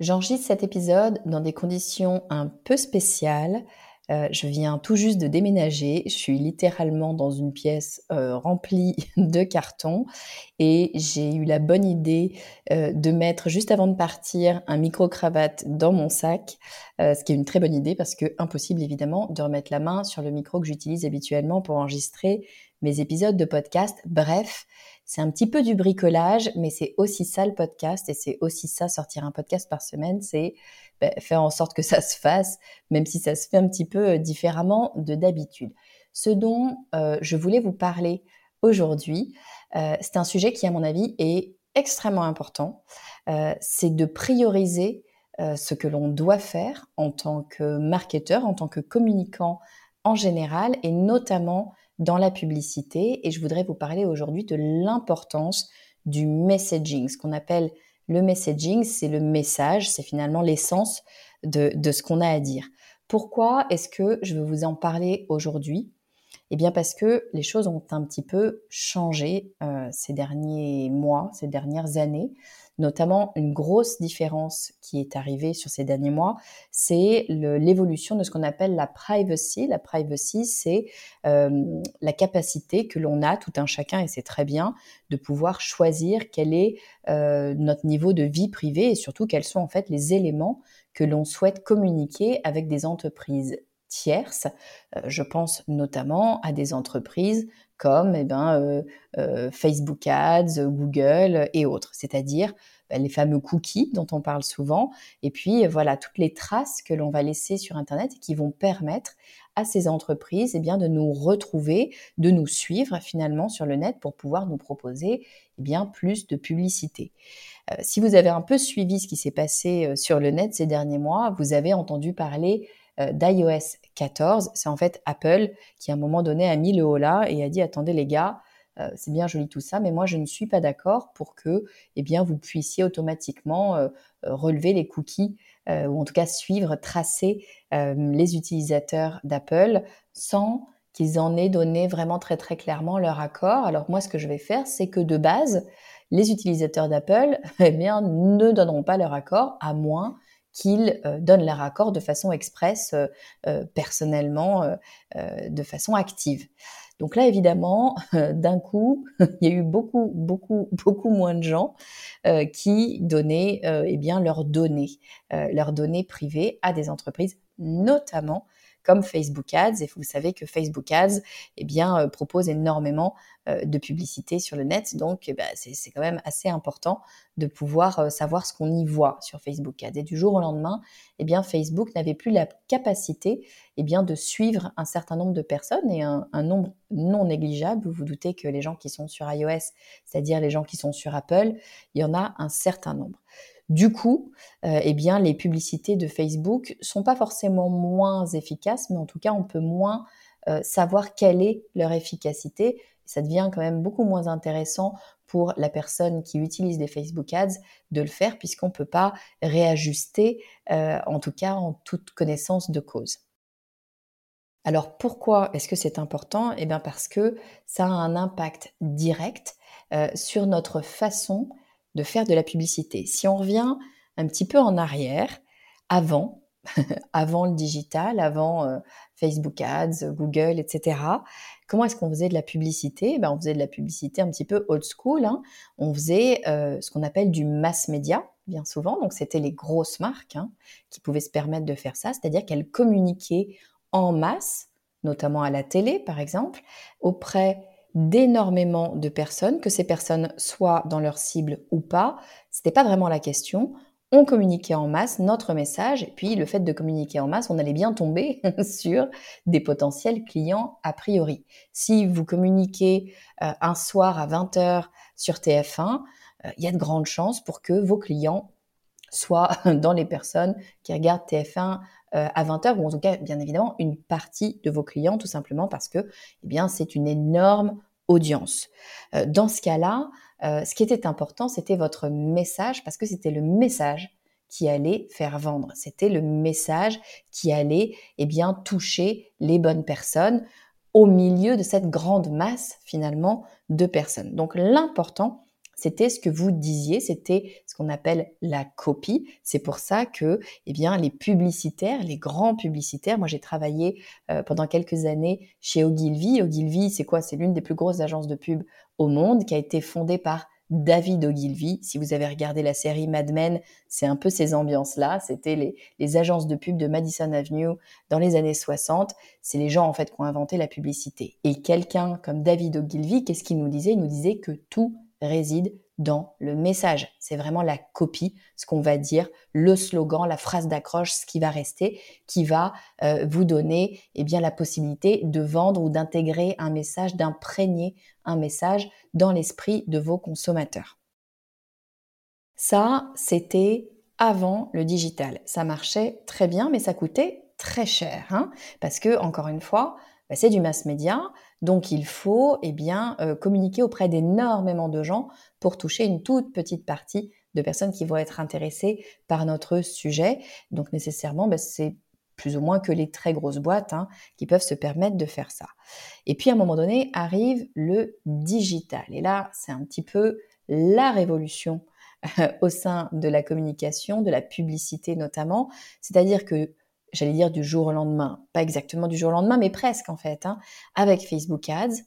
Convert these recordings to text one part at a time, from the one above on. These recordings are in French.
J'enregistre cet épisode dans des conditions un peu spéciales. Euh, je viens tout juste de déménager. Je suis littéralement dans une pièce euh, remplie de cartons et j'ai eu la bonne idée euh, de mettre juste avant de partir un micro-cravate dans mon sac, ce qui est une très bonne idée parce que impossible évidemment de remettre la main sur le micro que j'utilise habituellement pour enregistrer mes épisodes de podcast. Bref, c'est un petit peu du bricolage, mais c'est aussi ça le podcast et c'est aussi ça sortir un podcast par semaine, c'est ben, faire en sorte que ça se fasse, même si ça se fait un petit peu euh, différemment de d'habitude. Ce dont euh, je voulais vous parler aujourd'hui, euh, c'est un sujet qui, à mon avis, est extrêmement important. c'est de prioriser ce que l'on doit faire en tant que marketeur, en tant que communicant en général, et notamment dans la publicité et je voudrais vous parler aujourd'hui de l'importance du messaging. Ce qu'on appelle le messaging, c'est le message, c'est finalement l'essence de, ce qu'on a à dire. Pourquoi est-ce que je veux vous en parler aujourd'hui? Eh bien parce que les choses ont un petit peu changé euh, ces derniers mois, ces dernières années notamment une grosse différence qui est arrivée sur ces derniers mois, c'est l'évolution de ce qu'on appelle la privacy. La privacy, c'est euh, la capacité que l'on a, tout un chacun, et c'est très bien, de pouvoir choisir quel est euh, notre niveau de vie privée et surtout quels sont en fait les éléments que l'on souhaite communiquer avec des entreprises tierces. Euh, je pense notamment à des entreprises comme eh ben, euh, euh, Facebook Ads, Google et autres, c'est-à-dire ben, les fameux cookies dont on parle souvent, et puis voilà toutes les traces que l'on va laisser sur Internet et qui vont permettre à ces entreprises eh bien, de nous retrouver, de nous suivre finalement sur le net pour pouvoir nous proposer eh bien, plus de publicité. si vous avez un peu suivi ce qui s'est passé sur le net ces derniers mois, vous avez entendu parler d'iOS 14. C'est en fait Apple qui à un moment donné a mis le haut là et a dit attendez les gars, euh, c'est bien joli tout ça, mais moi je ne suis pas d'accord pour que eh vous puissiez automatiquement euh, relever les cookies ou en tout cas suivre, tracer les utilisateurs d'Apple sans qu'ils en aient donné vraiment très très clairement leur accord. Alors moi ce que je vais faire, c'est que de base, les utilisateurs d'Apple eh ne donneront pas leur accord à moins qu'ils euh, donnent leur accord de façon expresse, euh, euh, personnellement, de façon active. Donc là, évidemment, d'un coup, il y a eu beaucoup, beaucoup, beaucoup moins de gens qui donnaient eh bien leurs données, leurs données privées à des entreprises, notamment comme Facebook Ads. Et vous savez que Facebook Ads eh bien, euh, propose énormément euh, de publicité sur le net. Donc, eh ben, c'est quand même assez important de pouvoir euh, savoir ce qu'on y voit sur Facebook Ads. Et du jour au lendemain, eh bien, Facebook n'avait plus la capacité eh bien, de suivre un certain nombre de personnes et un, un nombre non négligeable. Vous vous doutez que les gens qui sont sur iOS, c'est-à-dire les gens qui sont sur Apple, il y en a un certain nombre. Du coup, euh, eh bien, les publicités de Facebook sont pas forcément moins efficaces, mais en tout cas, on peut moins euh, savoir quelle est leur efficacité. Ça devient quand même beaucoup moins intéressant pour la personne qui utilise les Facebook Ads de le faire puisqu'on ne peut pas réajuster, euh, en tout cas en toute connaissance de cause. Alors pourquoi est-ce que c'est important? Eh bien parce que ça a un impact direct sur notre façon de faire de la publicité. Si on revient un petit peu en arrière, avant, avant le digital, avant euh, Facebook Ads, Google, etc. Comment est-ce qu'on faisait de la publicité? Ben, On faisait de la publicité un petit peu old school. Hein. On faisait euh, ce qu'on appelle du mass media, bien souvent. Donc, c'était les grosses marques hein, qui pouvaient se permettre de faire ça, c'est-à-dire qu'elles communiquaient en masse, notamment à la télé, par exemple, auprès d'énormément de personnes, que ces personnes soient dans leur cible ou pas, c'était pas vraiment la question. On communiquait en masse notre message, puis le fait de communiquer en masse, on allait bien tomber sur des potentiels clients a priori. Si vous communiquez euh, un soir à 20h sur TF1, euh, il y a de grandes chances pour que vos clients soit dans les personnes qui regardent TF1 euh, à 20h, ou en tout cas, bien évidemment, une partie de vos clients, tout simplement parce que eh bien, c'est une énorme audience. Euh, dans ce cas-là, euh, ce qui était important, c'était votre message, parce que c'était le message qui allait faire vendre. C'était le message qui allait eh bien, toucher les bonnes personnes au milieu de cette grande masse finalement de personnes. Donc l'important, c'était ce que vous disiez, c'était ce qu'on appelle la copie. C'est pour ça que, eh bien, les publicitaires, les grands publicitaires, moi j'ai travaillé euh, pendant quelques années chez Ogilvy. Ogilvy, c'est quoi? C'est l'une des plus grosses agences de pub au monde, qui a été fondée par David Ogilvy. Si vous avez regardé la série Mad Men, c'est un peu ces ambiances-là. C'était les, les, agences de pub de Madison Avenue dans les années 60. C'est les gens en fait qui ont inventé la publicité. Et quelqu'un comme David Ogilvy, qu'est-ce qu'il nous disait? Il nous disait que tout réside dans le message. C'est vraiment la copie, ce qu'on va dire, le slogan, la phrase d'accroche, ce qui va rester, qui va euh, vous donner eh bien, la possibilité de vendre ou d'intégrer un message, d'imprégner un message dans l'esprit de vos consommateurs. Ça, c'était avant le digital. Ça marchait très bien, mais ça coûtait très cher. Hein parce que, encore une fois, bah, c'est du mass média, donc il faut eh bien, euh, communiquer auprès d'énormément de gens pour toucher une toute petite partie de personnes qui vont être intéressées par notre sujet. Donc nécessairement, bah, c'est plus ou moins que les très grosses boîtes hein, qui peuvent se permettre de faire ça. Et puis à un moment donné arrive le digital. Et là, c'est un petit peu la révolution au sein de la communication, de la publicité notamment. C'est-à-dire que j'allais dire du jour au lendemain, pas exactement du jour au lendemain, mais presque en fait, hein, avec Facebook Ads,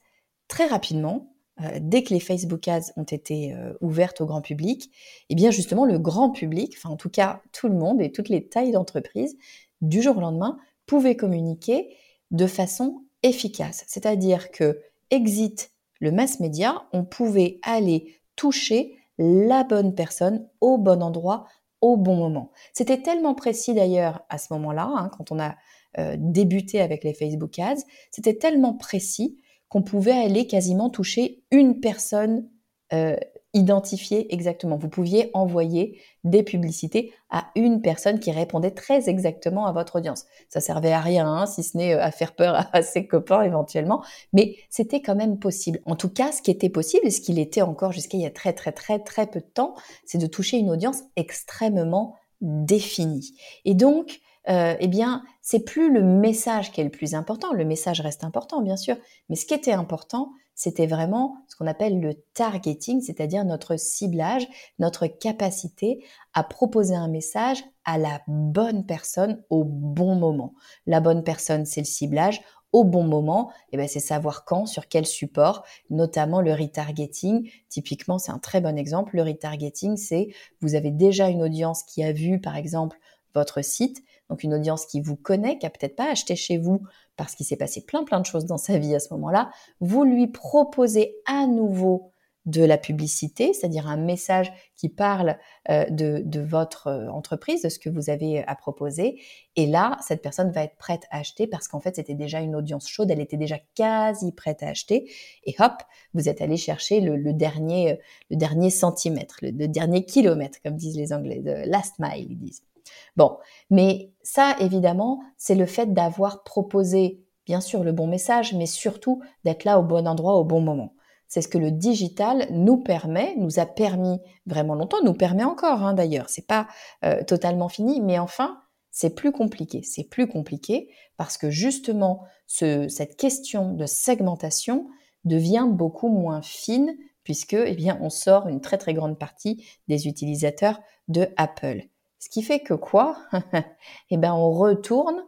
très rapidement, euh, dès que les Facebook Ads ont été euh, ouvertes au grand public, eh bien justement le grand public, enfin en tout cas tout le monde et toutes les tailles d'entreprise, du jour au lendemain, pouvaient communiquer de façon efficace. C'est-à-dire que exit le mass média, on pouvait aller toucher la bonne personne au bon endroit bon moment. C'était tellement précis d'ailleurs à ce moment-là, hein, quand on a euh, débuté avec les Facebook Ads, c'était tellement précis qu'on pouvait aller quasiment toucher une personne euh, identifiée exactement. Vous pouviez envoyer des publicités à une personne qui répondait très exactement à votre audience. Ça servait à rien, hein, si ce n'est euh, à faire peur à ses copains éventuellement, mais c'était quand même possible. En tout cas, ce qui était possible, et ce qu'il était encore jusqu'à il y a très très très très peu de temps, c'est de toucher une audience extrêmement définie. Et donc, euh, eh bien, c'est plus le message qui est le plus important. Le message reste important, bien sûr, mais ce qui était important, c'était vraiment ce qu'on appelle le targeting, c'est-à-dire notre ciblage, notre capacité à proposer un message à la bonne personne au bon moment. La bonne personne, c'est le ciblage. Au bon moment, eh ben, c'est savoir quand, sur quel support, notamment le retargeting. Typiquement, c'est un très bon exemple. Le retargeting, c'est vous avez déjà une audience qui a vu, par exemple, votre site, donc une audience qui vous connaît, qui a peut-être pas acheté chez vous parce qu'il s'est passé plein plein de choses dans sa vie à ce moment-là, vous lui proposez à nouveau de la publicité, c'est-à-dire un message qui parle euh, de, votre euh, entreprise, de ce que vous avez à proposer. Et là, cette personne va être prête à acheter parce qu'en fait, c'était déjà une audience chaude, elle était déjà quasi prête à acheter. Et hop, vous êtes allé chercher le, dernier, le dernier centimètre, le, le, dernier kilomètre, comme disent les Anglais, de last mile, ils disent. Bon, mais ça, évidemment, c'est le fait d'avoir proposé, bien sûr, le bon message, mais surtout d'être là au bon endroit au bon moment. C'est ce que le digital nous permet, nous a permis vraiment longtemps, nous permet encore hein, d'ailleurs. C'est pas euh, totalement fini, mais enfin, c'est plus compliqué. C'est plus compliqué parce que justement, cette question de segmentation devient beaucoup moins fine puisque, eh bien, on sort une très très grande partie des utilisateurs de Apple. Ce qui fait que quoi Eh bien, on retourne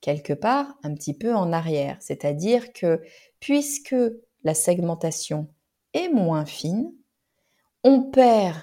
quelque part un petit peu en arrière. C'est-à-dire que puisque la segmentation est moins fine, on perd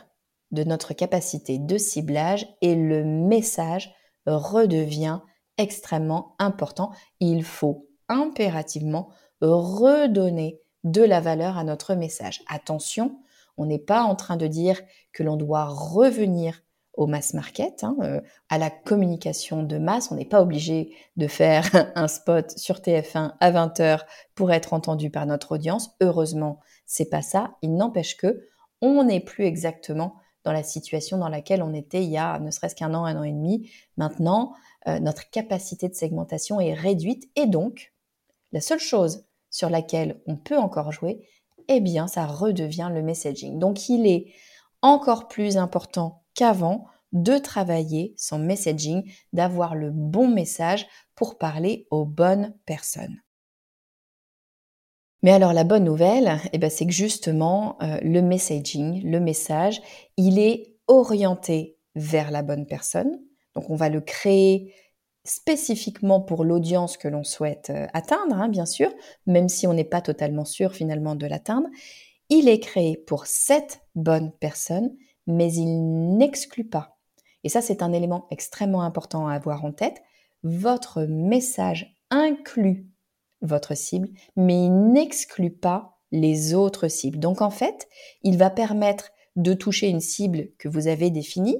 de notre capacité de ciblage et le message redevient extrêmement important. Il faut impérativement redonner de la valeur à notre message. Attention, on n'est pas en train de dire que l'on doit revenir au mass market, hein, euh, à la communication de masse. On n'est pas obligé de faire un spot sur TF1 à 20h pour être entendu par notre audience. Heureusement, c'est pas ça. Il n'empêche que on n'est plus exactement dans la situation dans laquelle on était il y a ne serait-ce qu'un an, un an et demi. Maintenant, euh, notre capacité de segmentation est réduite et donc, la seule chose sur laquelle on peut encore jouer, eh bien, ça redevient le messaging. Donc, il est encore plus important qu'avant de travailler son messaging, d'avoir le bon message pour parler aux bonnes personnes. Mais alors la bonne nouvelle, eh ben, c'est que justement euh, le messaging, le message, il est orienté vers la bonne personne. Donc on va le créer spécifiquement pour l'audience que l'on souhaite euh, atteindre, hein, bien sûr, même si on n'est pas totalement sûr finalement de l'atteindre. Il est créé pour cette bonne personne, mais il n'exclut pas. Et ça, c'est un élément extrêmement important à avoir en tête. Votre message inclut votre cible, mais il n'exclut pas les autres cibles. Donc en fait, il va permettre de toucher une cible que vous avez définie,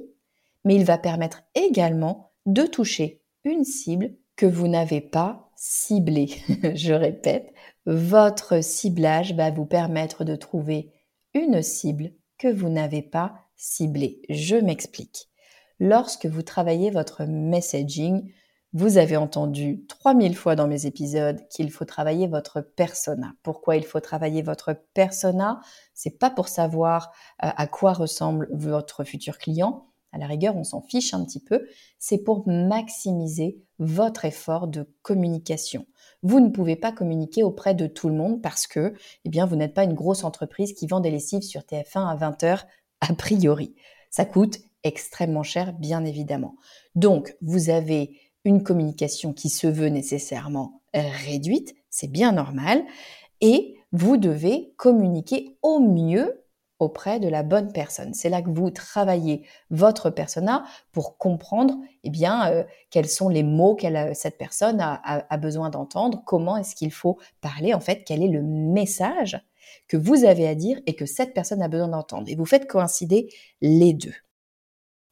mais il va permettre également de toucher une cible que vous n'avez pas ciblée. Je répète, votre ciblage va vous permettre de trouver une cible que vous n'avez pas ciblée. Je m'explique. Lorsque vous travaillez votre messaging, vous avez entendu 3000 fois dans mes épisodes qu'il faut travailler votre persona. Pourquoi il faut travailler votre persona? C'est pas pour savoir euh, à quoi ressemble votre futur client. À la rigueur, on s'en fiche un petit peu. C'est pour maximiser votre effort de communication. Vous ne pouvez pas communiquer auprès de tout le monde parce que, eh bien, vous n'êtes pas une grosse entreprise qui vend des lessives sur TF1 à 20h a priori. Ça coûte extrêmement cher, bien évidemment. Donc, vous avez une communication qui se veut nécessairement réduite, c'est bien normal, et vous devez communiquer au mieux auprès de la bonne personne. C'est là que vous travaillez votre persona pour comprendre eh bien, euh, quels sont les mots que cette personne a besoin d'entendre, comment est-ce qu'il faut parler, en fait, quel est le message que vous avez à dire et que cette personne a besoin d'entendre. Et vous faites coïncider les deux.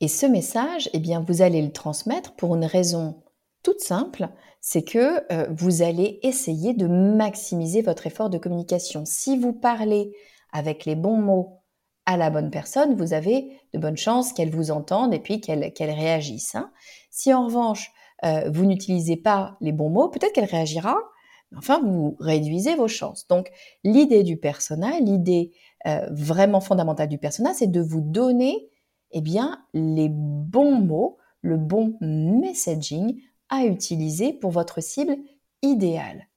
Et ce message, eh bien, vous allez le transmettre pour une raison toute simple, c'est que euh, vous allez essayer de maximiser votre effort de communication. Si vous parlez avec les bons mots à la bonne personne, vous avez de bonnes chances qu'elle vous entende et puis qu'elle réagisse. Hein. Si en revanche, euh, vous n'utilisez pas les bons mots, peut-être qu'elle réagira, enfin, vous réduisez vos chances. Donc, l'idée du persona, l'idée euh, vraiment fondamentale du persona, c'est de vous donner eh bien, les bons mots, le bon messaging à utiliser pour votre cible idéale.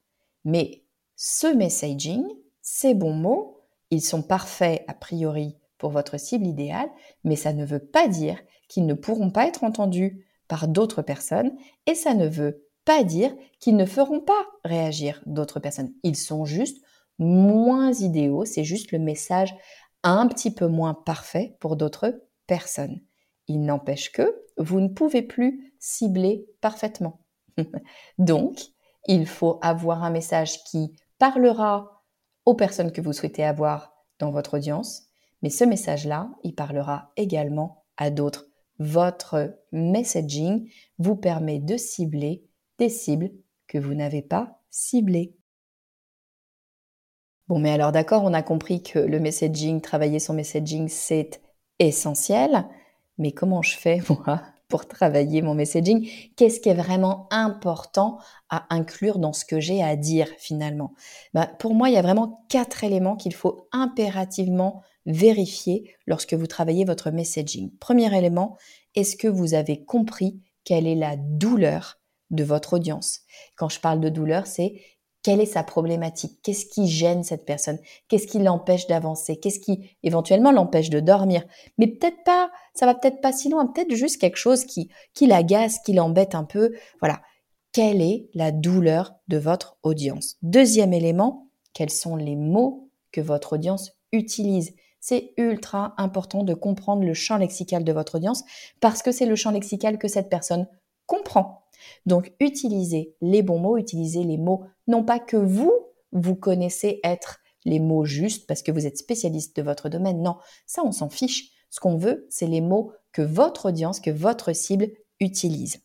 Mais ce messaging, ces bons mots, ils sont parfaits a priori pour votre cible idéale, mais ça ne veut pas dire qu'ils ne pourront pas être entendus par d'autres personnes et ça ne veut pas dire qu'ils ne feront pas réagir d'autres personnes. Ils sont juste moins idéaux, c'est juste le message un petit peu moins parfait pour d'autres personnes. Il n'empêche que vous ne pouvez plus cibler parfaitement. Donc, il faut avoir un message qui parlera aux personnes que vous souhaitez avoir dans votre audience, mais ce message-là, il parlera également à d'autres. Votre messaging vous permet de cibler des cibles que vous n'avez pas ciblées. Bon, mais alors d'accord, on a compris que le messaging, travailler son messaging, c'est essentiel. Mais comment je fais, moi, pour travailler mon messaging? Qu'est-ce qui est vraiment important à inclure dans ce que j'ai à dire finalement? Bah, Pour moi, il y a vraiment quatre éléments qu'il faut impérativement vérifier lorsque vous travaillez votre messaging. Premier élément, est-ce que vous avez compris quelle est la douleur de votre audience. Quand je parle de douleur, c'est quelle est sa problématique? Qu'est-ce qui gêne cette personne? Qu'est-ce qui l'empêche d'avancer? Qu'est-ce qui éventuellement l'empêche de dormir? Mais peut-être pas, ça va peut-être pas si loin, peut-être juste quelque chose qui, qui l'agace, qui l'embête un peu. Voilà. Quelle est la douleur de votre audience? Deuxième élément, quels sont les mots que votre audience utilise? C'est ultra important de comprendre le champ lexical de votre audience parce que c'est le champ lexical que cette personne comprend. Donc, utilisez les bons mots, utilisez les mots non pas que vous, vous connaissez être les mots justes parce que vous êtes spécialiste de votre domaine. Non, ça, on s'en fiche. Ce qu'on veut, c'est les mots que votre audience, que votre cible utilise.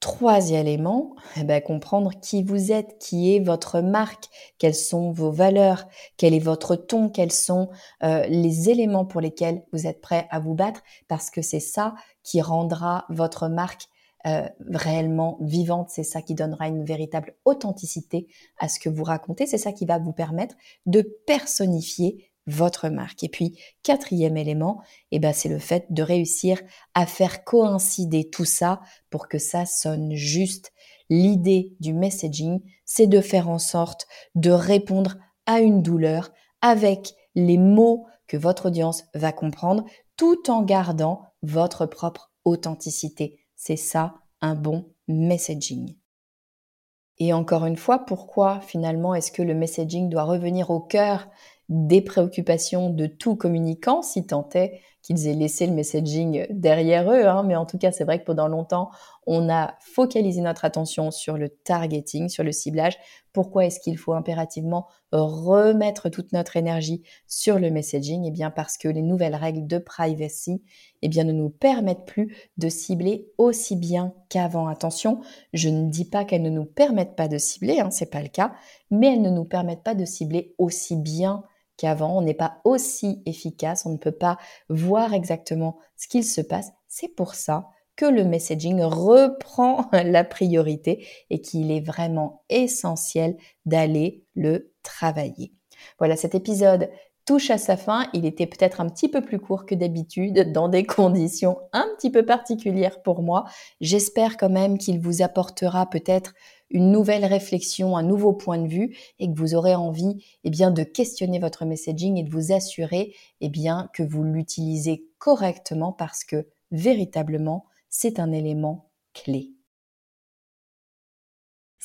Troisième élément, eh ben, comprendre qui vous êtes, qui est votre marque, quelles sont vos valeurs, quel est votre ton, quels sont euh, les éléments pour lesquels vous êtes prêt à vous battre, parce que c'est ça qui rendra votre marque euh, réellement vivante, c'est ça qui donnera une véritable authenticité à ce que vous racontez, c'est ça qui va vous permettre de personnifier votre marque. Et puis, quatrième élément, eh ben, c'est le fait de réussir à faire coïncider tout ça pour que ça sonne juste. L'idée du messaging, c'est de faire en sorte de répondre à une douleur avec les mots que votre audience va comprendre tout en gardant votre propre authenticité. C'est ça un bon messaging. Et encore une fois, pourquoi finalement est-ce que le messaging doit revenir au cœur des préoccupations de tout communicant, si tant est qu'ils aient laissé le messaging derrière eux. Hein. Mais en tout cas, c'est vrai que pendant longtemps, on a focalisé notre attention sur le targeting, sur le ciblage. Pourquoi est-ce qu'il faut impérativement remettre toute notre énergie sur le messaging? Eh bien, parce que les nouvelles règles de privacy, eh bien, ne nous permettent plus de cibler aussi bien qu'avant. Attention, je ne dis pas qu'elles ne nous permettent pas de cibler, hein, c'est pas le cas, mais elles ne nous permettent pas de cibler aussi bien qu'avant, on n'est pas aussi efficace, on ne peut pas voir exactement ce qu'il se passe. C'est pour ça que le messaging reprend la priorité et qu'il est vraiment essentiel d'aller le travailler. Voilà, cet épisode touche à sa fin. Il était peut-être un petit peu plus court que d'habitude, dans des conditions un petit peu particulières pour moi. J'espère quand même qu'il vous apportera peut-être une nouvelle réflexion, un nouveau point de vue et que vous aurez envie eh bien, de questionner votre messaging et de vous assurer eh bien, que vous l'utilisez correctement parce que véritablement, c'est un élément clé.